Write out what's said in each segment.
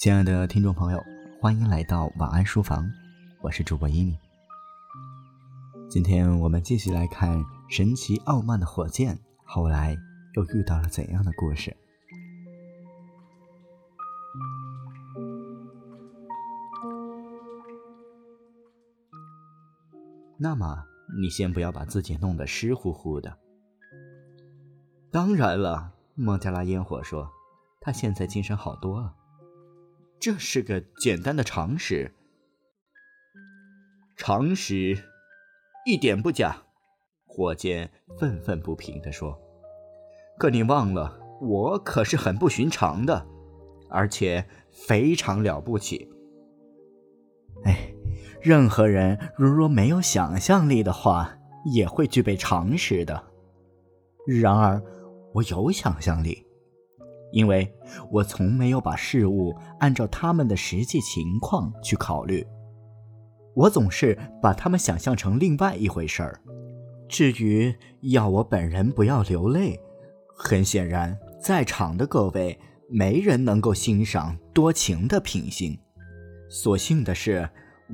亲爱的听众朋友，欢迎来到晚安书房，我是主播一米。今天我们继续来看神奇傲慢的火箭，后来又遇到了怎样的故事？那么，你先不要把自己弄得湿乎乎的。当然了，孟加拉烟火说，他现在精神好多了。这是个简单的常识，常识一点不假。火箭愤愤不平地说：“可你忘了，我可是很不寻常的，而且非常了不起。”哎。任何人如若没有想象力的话，也会具备常识的。然而，我有想象力，因为我从没有把事物按照他们的实际情况去考虑。我总是把他们想象成另外一回事儿。至于要我本人不要流泪，很显然，在场的各位没人能够欣赏多情的品性。所幸的是。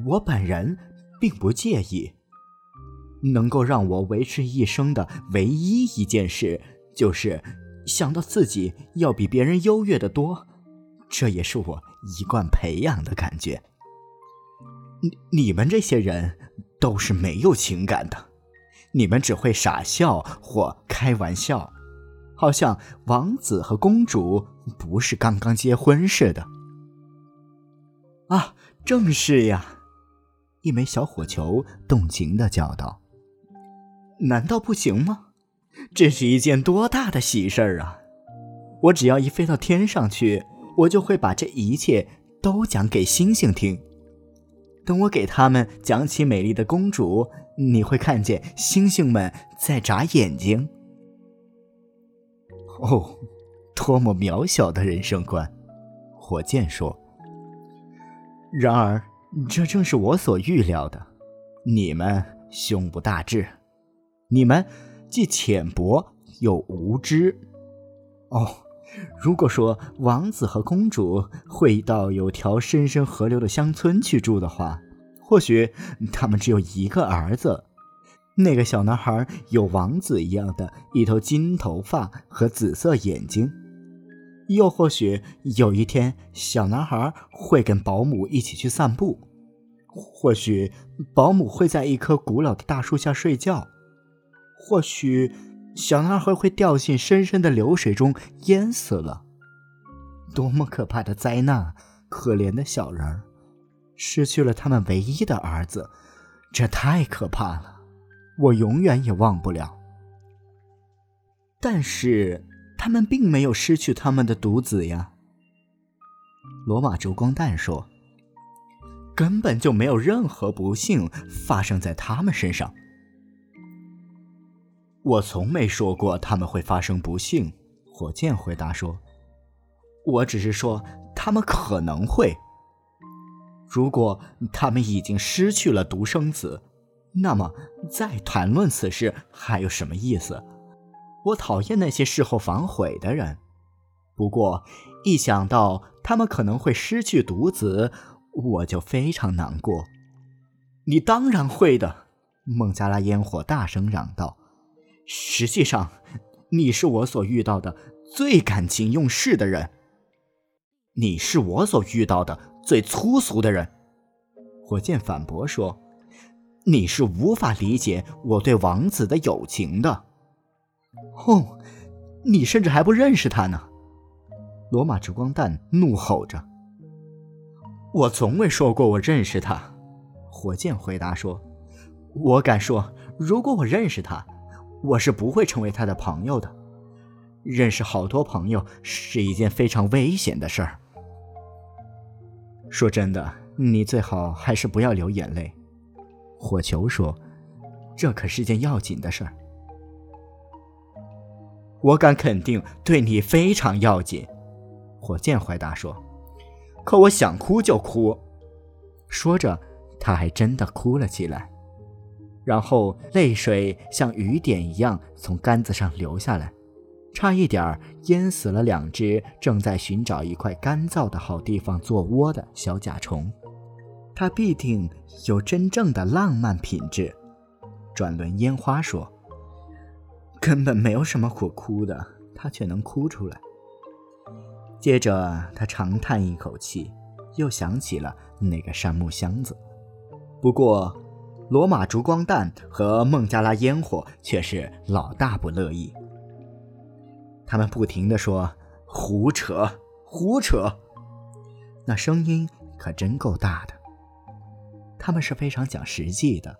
我本人并不介意，能够让我维持一生的唯一一件事，就是想到自己要比别人优越的多，这也是我一贯培养的感觉。你你们这些人都是没有情感的，你们只会傻笑或开玩笑，好像王子和公主不是刚刚结婚似的。啊，正是呀。一枚小火球动情的叫道：“难道不行吗？这是一件多大的喜事儿啊！我只要一飞到天上去，我就会把这一切都讲给星星听。等我给他们讲起美丽的公主，你会看见星星们在眨眼睛。哦，多么渺小的人生观！”火箭说。然而。这正是我所预料的，你们胸无大志，你们既浅薄又无知。哦，如果说王子和公主会到有条深深河流的乡村去住的话，或许他们只有一个儿子，那个小男孩有王子一样的一头金头发和紫色眼睛。又或许有一天，小男孩会跟保姆一起去散步；或许保姆会在一棵古老的大树下睡觉；或许小男孩会掉进深深的流水中淹死了。多么可怕的灾难！可怜的小人儿，失去了他们唯一的儿子，这太可怕了，我永远也忘不了。但是。他们并没有失去他们的独子呀。罗马烛光蛋说：“根本就没有任何不幸发生在他们身上。”我从没说过他们会发生不幸。火箭回答说：“我只是说他们可能会。如果他们已经失去了独生子，那么再谈论此事还有什么意思？”我讨厌那些事后反悔的人，不过一想到他们可能会失去独子，我就非常难过。你当然会的，孟加拉烟火大声嚷道。实际上，你是我所遇到的最感情用事的人。你是我所遇到的最粗俗的人。火箭反驳说：“你是无法理解我对王子的友情的。”哦，你甚至还不认识他呢！罗马之光弹怒吼着。我从未说过我认识他。火箭回答说：“我敢说，如果我认识他，我是不会成为他的朋友的。认识好多朋友是一件非常危险的事儿。说真的，你最好还是不要流眼泪。”火球说：“这可是件要紧的事儿。”我敢肯定，对你非常要紧。”火箭回答说，“可我想哭就哭。”说着，他还真的哭了起来，然后泪水像雨点一样从杆子上流下来。差一点淹死了两只正在寻找一块干燥的好地方做窝的小甲虫。它必定有真正的浪漫品质。转轮烟花说：“根本没有什么可哭的，它却能哭出来。”接着，他长叹一口气，又想起了那个杉木箱子。不过，罗马烛光弹和孟加拉烟火却是老大不乐意。他们不停地说：“胡扯，胡扯！”那声音可真够大的。他们是非常讲实际的，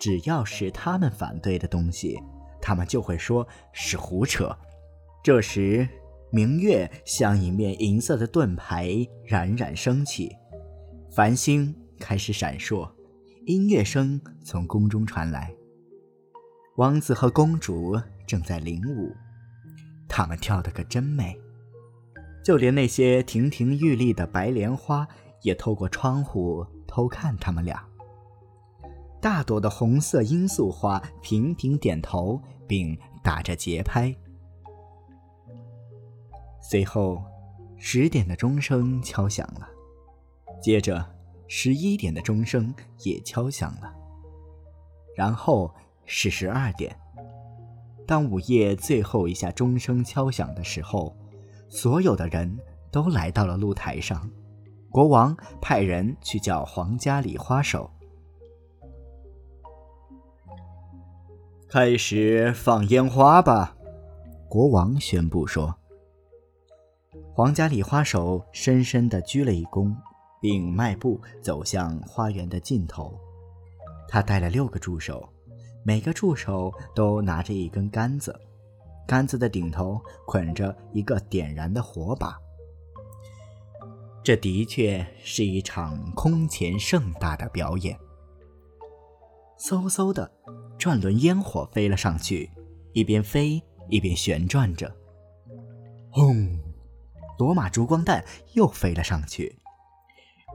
只要是他们反对的东西，他们就会说是胡扯。这时，明月像一面银色的盾牌冉冉升起，繁星开始闪烁，音乐声从宫中传来。王子和公主正在领舞，他们跳得可真美，就连那些亭亭玉立的白莲花也透过窗户偷看他们俩。大朵的红色罂粟花频频点头，并打着节拍。随后，十点的钟声敲响了，接着十一点的钟声也敲响了，然后是十二点。当午夜最后一下钟声敲响的时候，所有的人都来到了露台上。国王派人去叫皇家礼花手，开始放烟花吧。国王宣布说。皇家礼花手深深地鞠了一躬，并迈步走向花园的尽头。他带了六个助手，每个助手都拿着一根杆子，杆子的顶头捆着一个点燃的火把。这的确是一场空前盛大的表演。嗖嗖的，转轮烟火飞了上去，一边飞一边旋转着，轰！罗马烛光弹又飞了上去，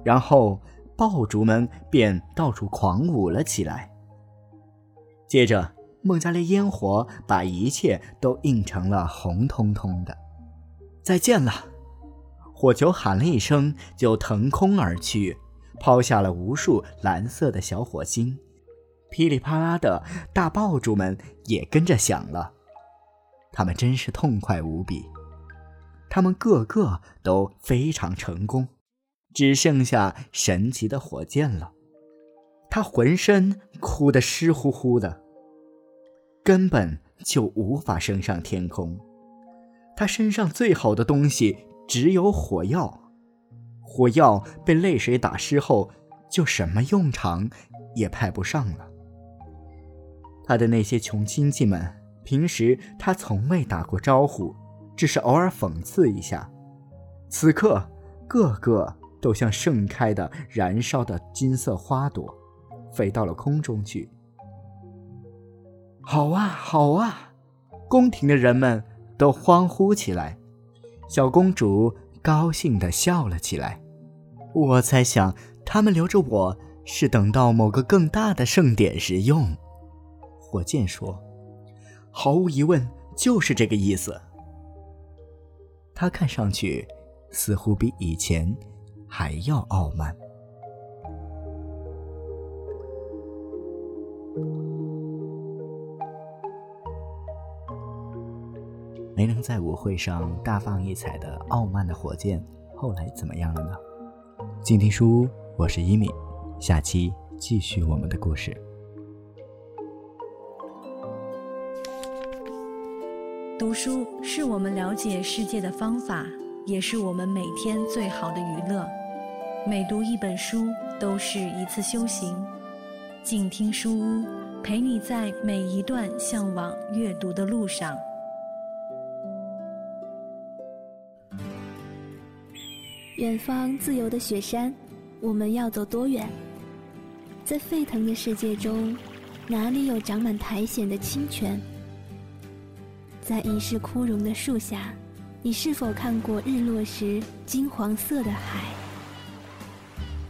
然后爆竹们便到处狂舞了起来。接着，孟加拉烟火把一切都映成了红彤彤的。再见了！火球喊了一声，就腾空而去，抛下了无数蓝色的小火星。噼里啪啦的大爆竹们也跟着响了，他们真是痛快无比。他们个个都非常成功，只剩下神奇的火箭了。他浑身哭得湿乎乎的，根本就无法升上天空。他身上最好的东西只有火药，火药被泪水打湿后，就什么用场也派不上了。他的那些穷亲戚们，平时他从未打过招呼。只是偶尔讽刺一下，此刻个个都像盛开的、燃烧的金色花朵，飞到了空中去。好啊，好啊！宫廷的人们都欢呼起来，小公主高兴地笑了起来。我猜想，他们留着我是等到某个更大的盛典时用。火箭说：“毫无疑问，就是这个意思。”他看上去似乎比以前还要傲慢。没能在舞会上大放异彩的傲慢的火箭，后来怎么样了呢？静听书屋，我是一米，下期继续我们的故事。读书是我们了解世界的方法，也是我们每天最好的娱乐。每读一本书，都是一次修行。静听书屋，陪你在每一段向往阅读的路上。远方自由的雪山，我们要走多远？在沸腾的世界中，哪里有长满苔藓的清泉？在已是枯荣的树下，你是否看过日落时金黄色的海？